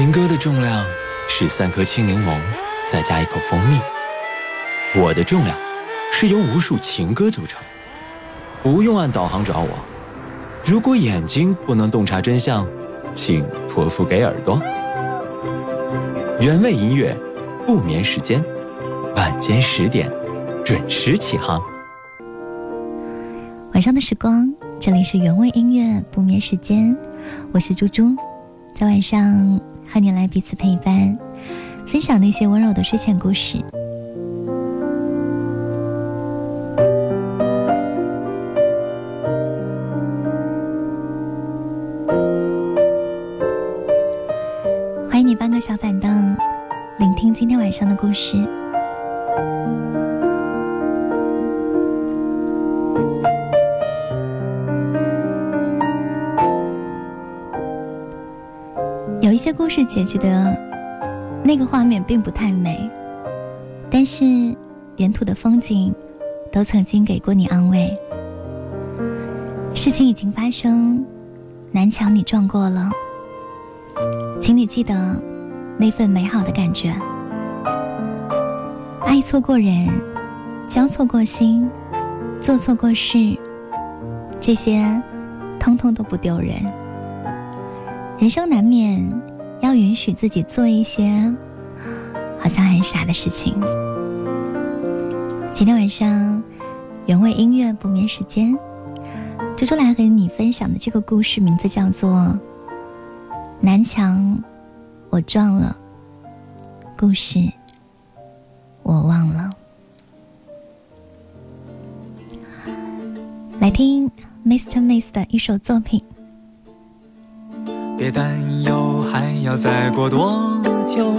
情歌的重量是三颗青柠檬，再加一口蜂蜜。我的重量是由无数情歌组成。不用按导航找我。如果眼睛不能洞察真相，请托付给耳朵。原味音乐，不眠时间，晚间十点准时起航。晚上的时光，这里是原味音乐不眠时间，我是猪猪，在晚上和你来彼此陪伴，分享那些温柔的睡前故事。欢迎你搬个小板凳，聆听今天晚上的故事。有一些故事结局的那个画面并不太美，但是沿途的风景都曾经给过你安慰。事情已经发生，南墙你撞过了，请你记得那份美好的感觉。爱错过人，交错过心，做错过事，这些通通都不丢人。人生难免要允许自己做一些好像很傻的事情。今天晚上原味音乐不眠时间，猪猪来和你分享的这个故事名字叫做《南墙我撞了》，故事我忘了。来听 Mr. Miss 的一首作品。别担忧，还要再过多久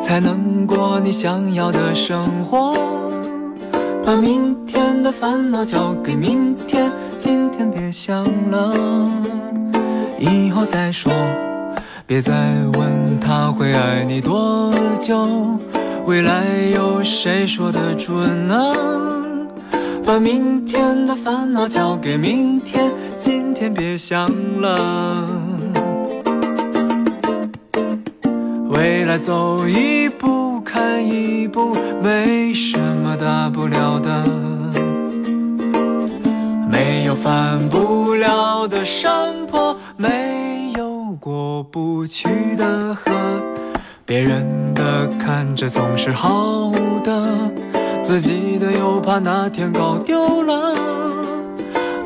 才能过你想要的生活？把明天的烦恼交给明天，今天别想了，以后再说。别再问他会爱你多久，未来有谁说得准呢？把明天的烦恼交给明天，今天别想了。未来走一步看一步，没什么大不了的。没有翻不了的山坡，没有过不去的河。别人的看着总是好的，自己的又怕哪天搞丢了。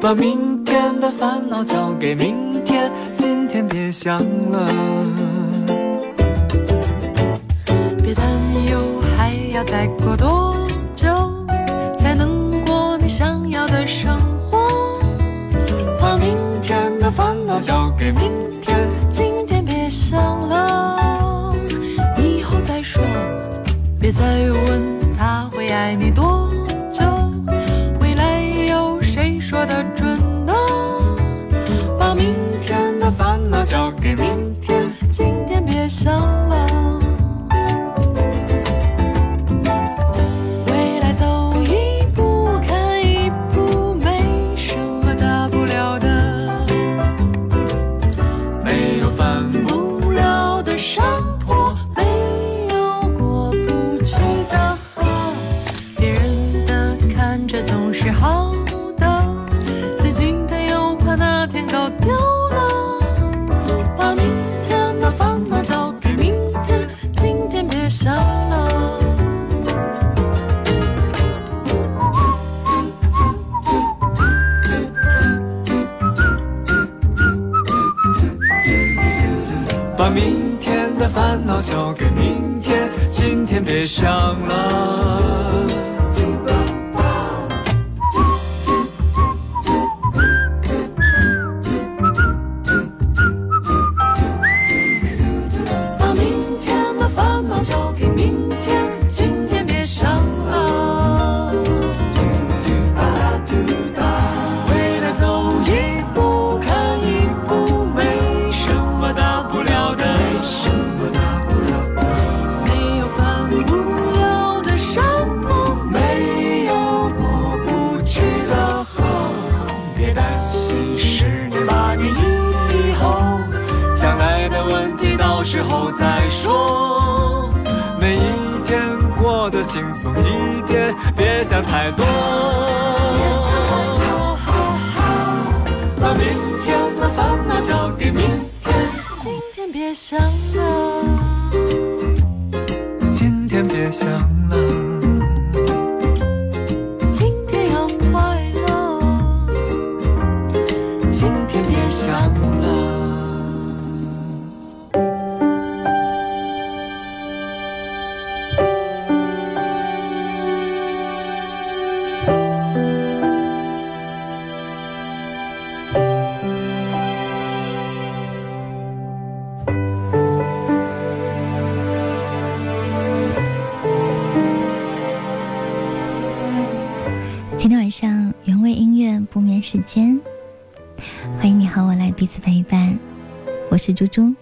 把明天的烦恼交给明天，今天别想了。再过多久才能过你想要的生活？把明天的烦恼交给明天，今天别想了，以后再说。别再问他会爱你多久，未来有谁说得准呢？把明天的烦恼交给明天，今天别想了。再说。每一天过得轻松一点，别想太多。别想太多，把明天的烦恼交给明天，今天别想了，今天别想晚上原味音乐不眠时间，欢迎你和我来彼此陪伴。我是猪猪。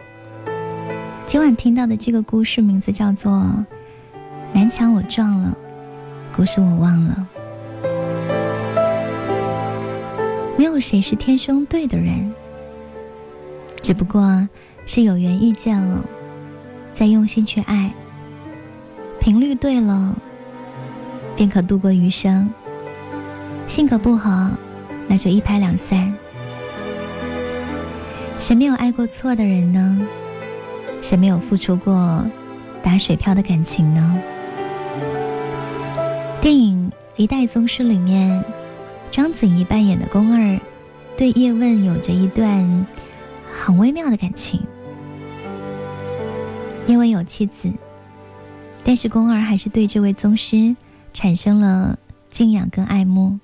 今晚听到的这个故事名字叫做《南墙我撞了，故事我忘了》。没有谁是天生对的人，只不过是有缘遇见了，再用心去爱，频率对了，便可度过余生。性格不合，那就一拍两散。谁没有爱过错的人呢？谁没有付出过打水漂的感情呢？电影《一代宗师》里面，章子怡扮演的宫二对叶问有着一段很微妙的感情。叶问有妻子，但是宫二还是对这位宗师产生了敬仰跟爱慕。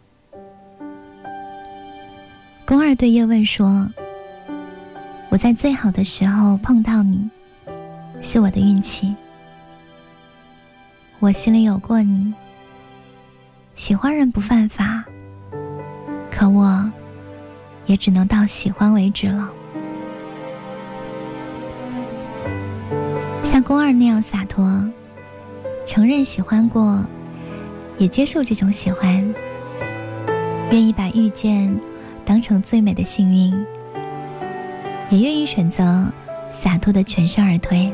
宫二对叶问说：“我在最好的时候碰到你，是我的运气。我心里有过你。喜欢人不犯法，可我也只能到喜欢为止了。像宫二那样洒脱，承认喜欢过，也接受这种喜欢，愿意把遇见。”当成最美的幸运，也愿意选择洒脱的全身而退。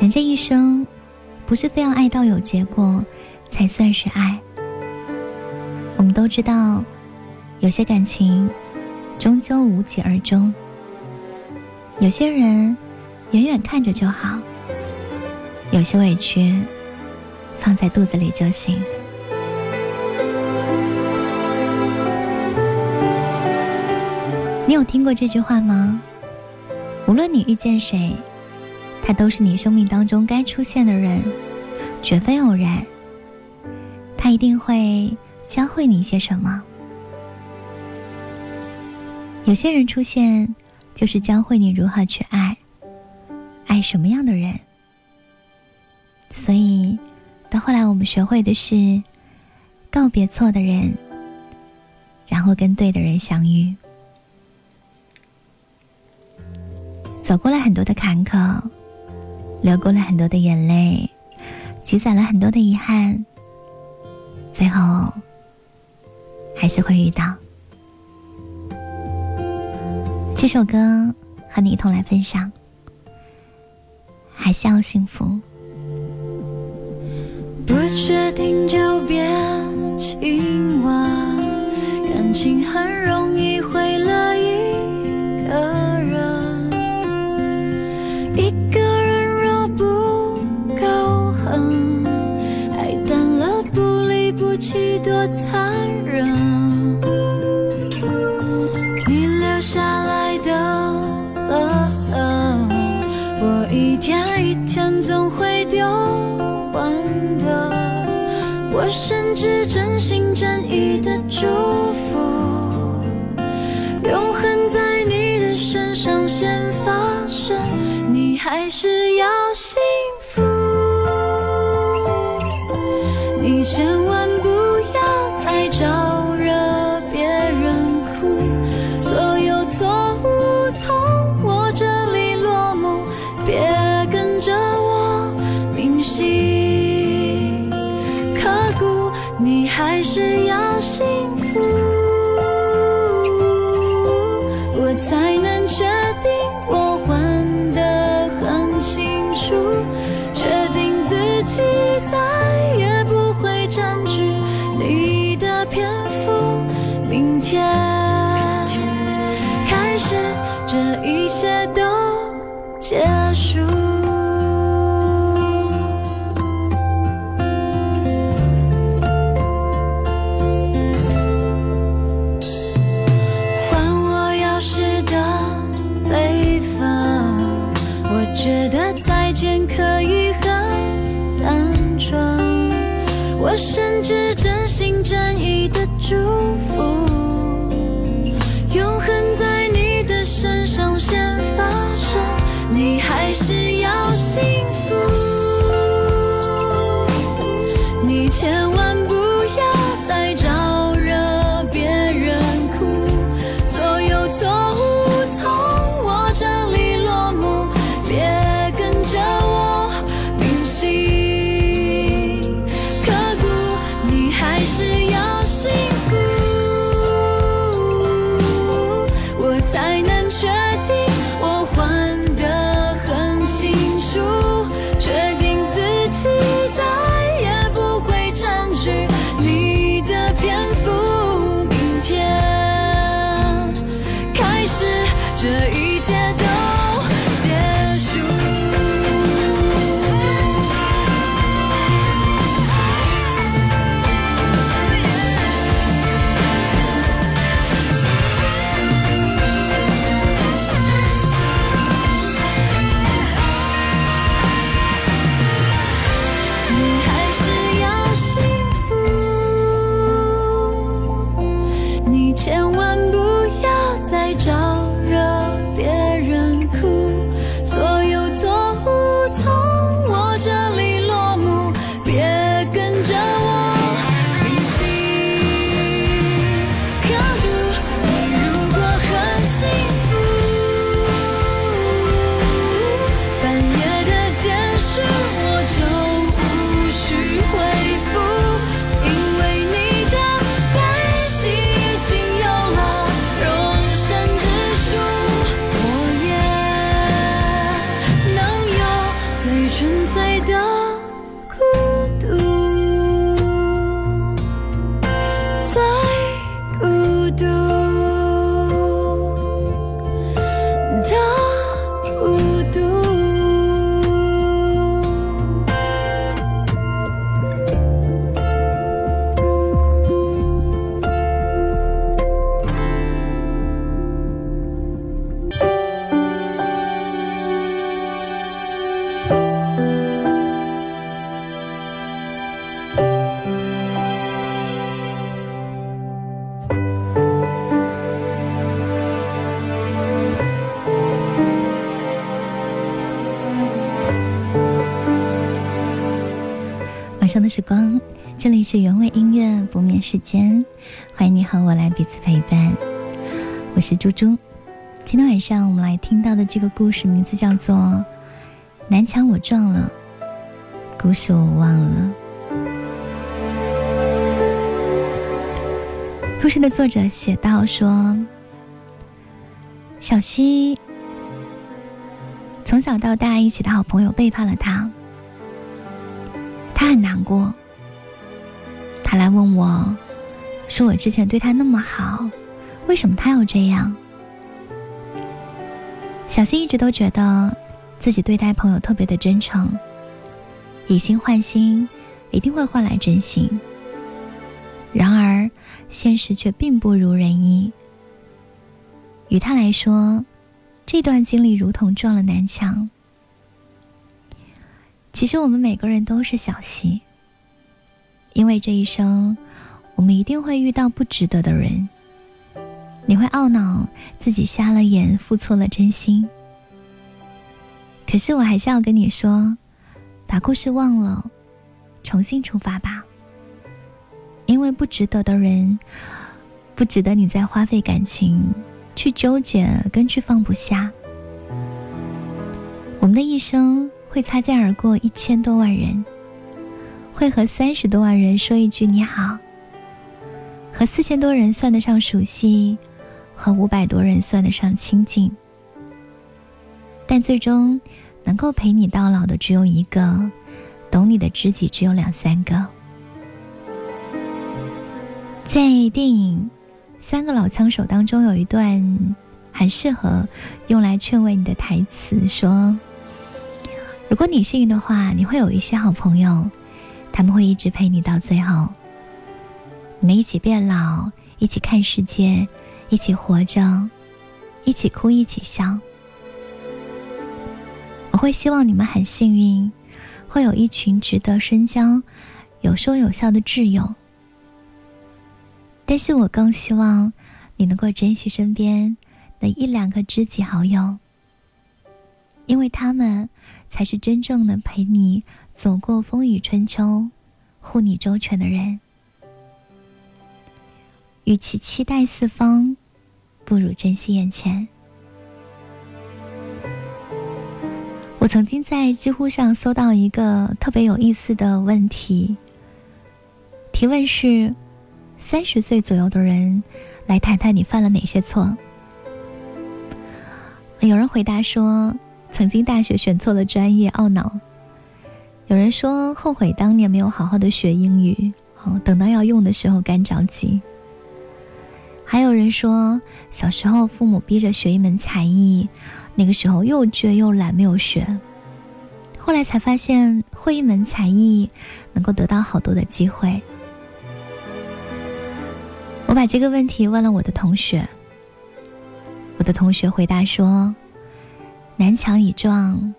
人这一生，不是非要爱到有结果才算是爱。我们都知道，有些感情终究无疾而终，有些人远远看着就好，有些委屈放在肚子里就行。有听过这句话吗？无论你遇见谁，他都是你生命当中该出现的人，绝非偶然。他一定会教会你一些什么。有些人出现，就是教会你如何去爱，爱什么样的人。所以，到后来我们学会的是告别错的人，然后跟对的人相遇。走过了很多的坎坷，流过了很多的眼泪，积攒了很多的遗憾，最后还是会遇到。这首歌和你一同来分享，还是要幸福。不确定就别亲吻，感情很容易毁了下来的垃圾，我一天一天总会丢完的。我甚至真心真意的祝你还是要幸福，我才能确定我还得很清楚，确定自己再也不会占据你的篇幅。明天开始，这一切都结束。千万的时光，这里是原味音乐不眠时间，欢迎你和我来彼此陪伴。我是猪猪，今天晚上我们来听到的这个故事名字叫做《南墙我撞了》，故事我忘了。故事的作者写道说，小西从小到大一起的好朋友背叛了他。他很难过，他来问我，说我之前对他那么好，为什么他要这样？小新一直都觉得自己对待朋友特别的真诚，以心换心，一定会换来真心。然而，现实却并不如人意。于他来说，这段经历如同撞了南墙。其实我们每个人都是小溪，因为这一生，我们一定会遇到不值得的人。你会懊恼自己瞎了眼，付错了真心。可是我还是要跟你说，把故事忘了，重新出发吧。因为不值得的人，不值得你再花费感情去纠结跟去放不下。我们的一生。会擦肩而过一千多万人，会和三十多万人说一句你好，和四千多人算得上熟悉，和五百多人算得上亲近，但最终能够陪你到老的只有一个，懂你的知己只有两三个。在电影《三个老枪手》当中有一段很适合用来劝慰你的台词，说：如果你幸运的话，你会有一些好朋友，他们会一直陪你到最后。你们一起变老，一起看世界，一起活着，一起哭，一起笑。我会希望你们很幸运，会有一群值得深交、有说有笑的挚友。但是我更希望你能够珍惜身边的一两个知己好友，因为他们才是真正的陪你走过风雨春秋、护你周全的人。与其期待四方，不如珍惜眼前。我曾经在知乎上搜到一个特别有意思的问题，提问是。三十岁左右的人，来谈谈你犯了哪些错。有人回答说，曾经大学选错了专业，懊恼；有人说后悔当年没有好好的学英语，哦，等到要用的时候干着急；还有人说小时候父母逼着学一门才艺，那个时候又倔又懒没有学，后来才发现会一门才艺能够得到好多的机会。我把这个问题问了我的同学，我的同学回答说：“南墙已撞，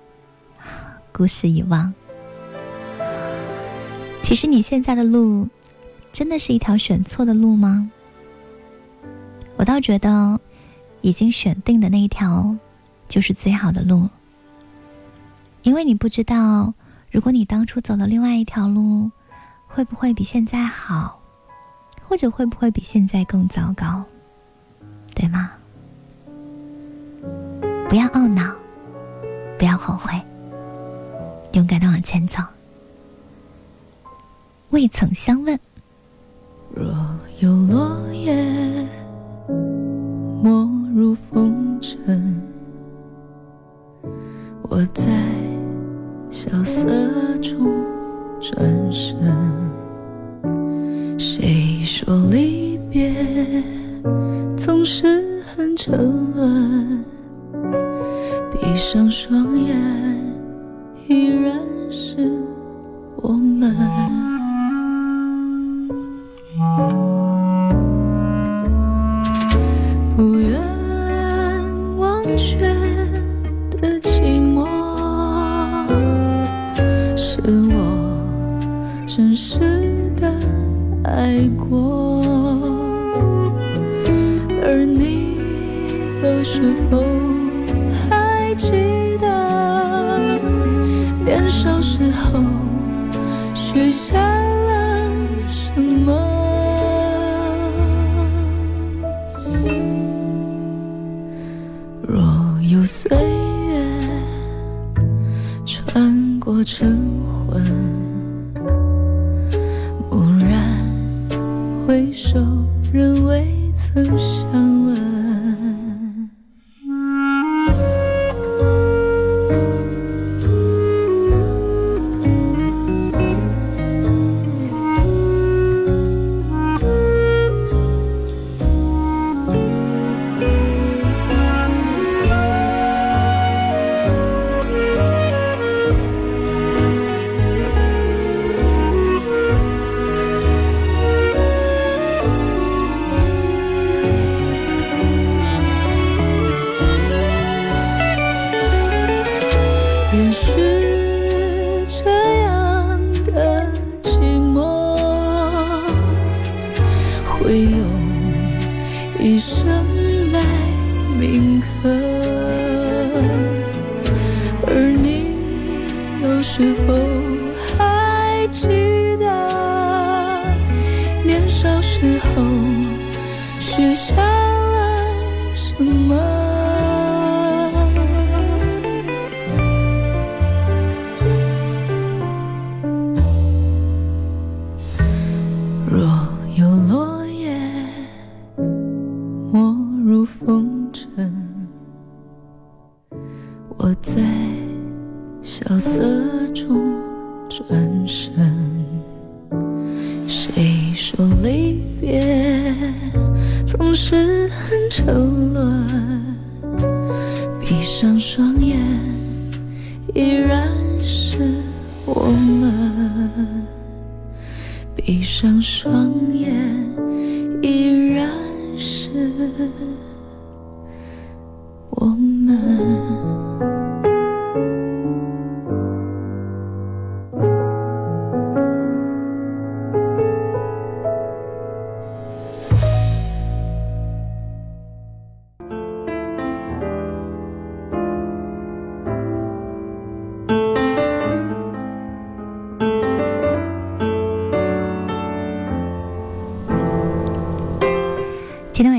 故事已忘。其实你现在的路，真的是一条选错的路吗？我倒觉得，已经选定的那一条，就是最好的路。因为你不知道，如果你当初走了另外一条路，会不会比现在好。”或者会不会比现在更糟糕，对吗？不要懊恼，不要后悔，勇敢的往前走。未曾相问。若有落叶，没入风尘，我在萧瑟中转身。谁说离别总是很沉沦？闭上双眼，依然是我们。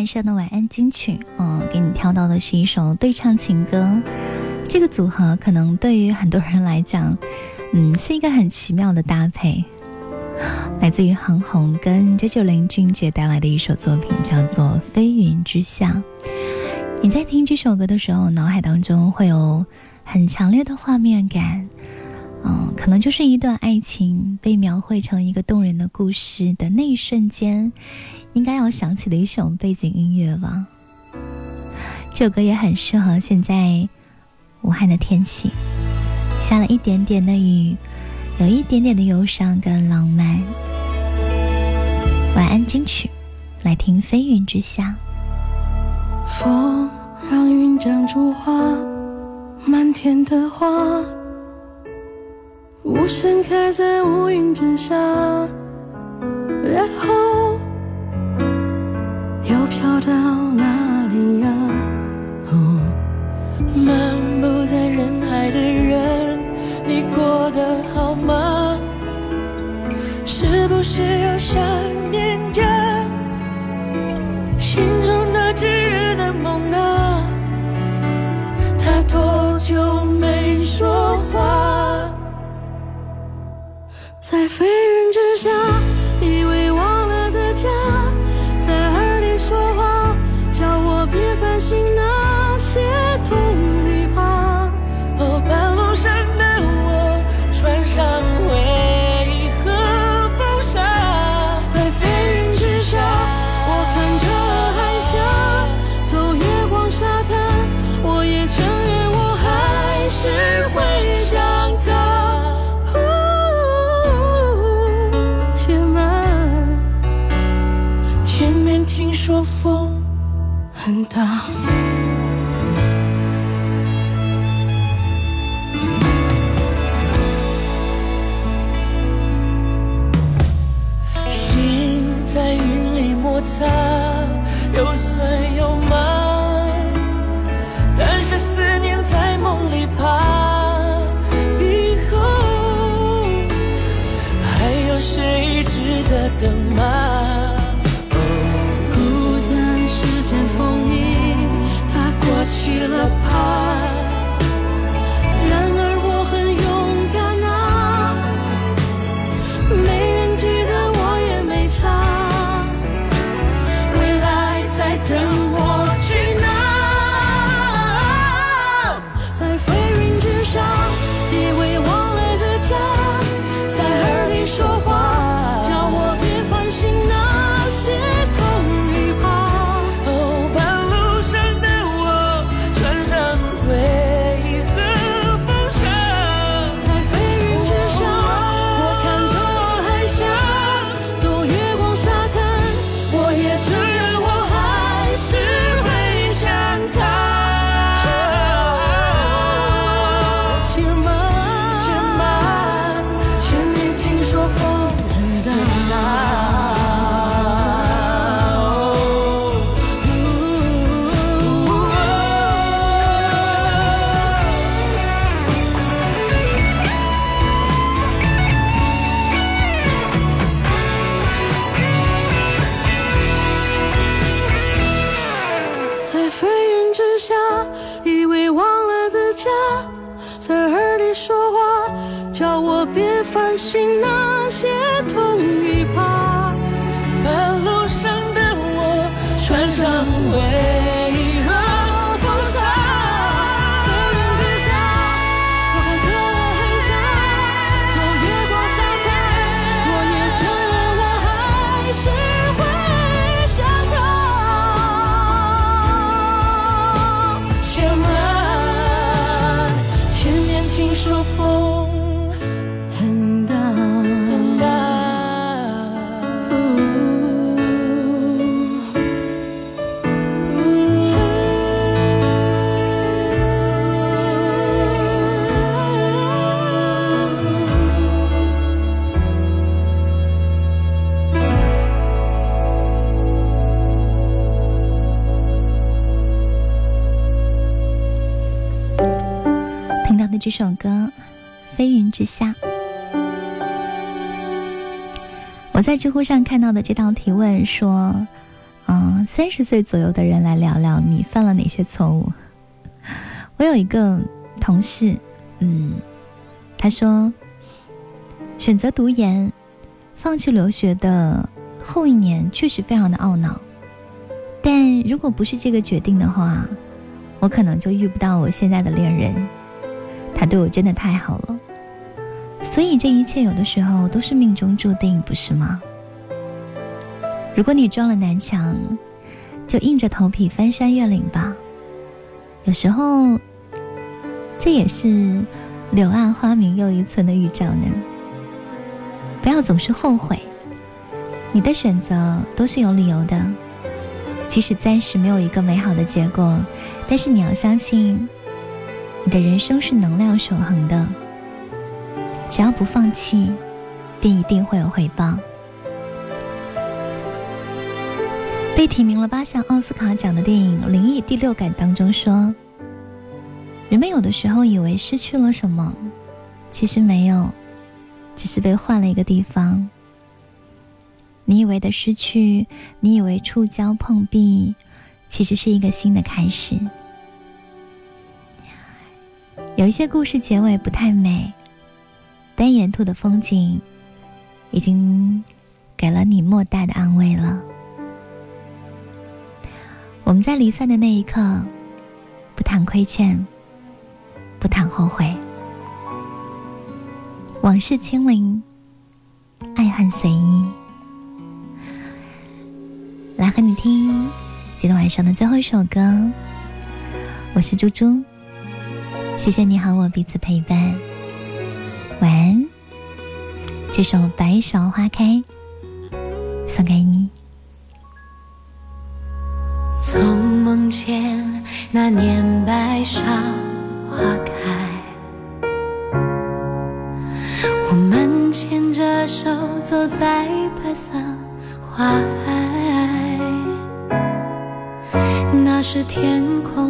上的晚安金曲，嗯，给你挑到的是一首对唱情歌。这个组合可能对于很多人来讲，嗯，是一个很奇妙的搭配。来自于韩红跟九九零俊杰带来的一首作品，叫做《飞云之下》。你在听这首歌的时候，脑海当中会有很强烈的画面感，嗯，可能就是一段爱情被描绘成一个动人的故事的那一瞬间。应该要响起的一首背景音乐吧。这首歌也很适合现在武汉的天气，下了一点点的雨，有一点点的忧伤跟浪漫。晚安金曲，来听《飞云之下》。风让云长出花，满天的花，无声开在乌云之下，然后。又飘到哪反省那些痛与这首歌《飞云之下》。我在知乎上看到的这道提问说：“嗯，三十岁左右的人来聊聊你犯了哪些错误。”我有一个同事，嗯，他说选择读研、放弃留学的后一年确实非常的懊恼，但如果不是这个决定的话，我可能就遇不到我现在的恋人。他对我真的太好了。所以这一切有的时候都是命中注定，不是吗？如果你撞了南墙，就硬着头皮翻山越岭吧。有时候，这也是柳暗花明又一村的预兆呢。不要总是后悔，你的选择都是有理由的。即使暂时没有一个美好的结果，但是你要相信，你的人生是能量守恒的。只要不放弃，便一定会有回报。被提名了八项奥斯卡奖的电影《灵异第六感》当中说：“人们有的时候以为失去了什么，其实没有，只是被换了一个地方。你以为的失去，你以为触礁碰壁，其实是一个新的开始。有一些故事结尾不太美。”但沿途的风景，已经给了你莫大的安慰了。我们在离散的那一刻，不谈亏欠，不谈后悔，往事清零，爱恨随意。来和你听今天晚上的最后一首歌。我是猪猪，谢谢你和我彼此陪伴。晚安，这首《白芍花开》送给你。从梦见那年白芍花开，我们牵着手走在白色花海，那时天空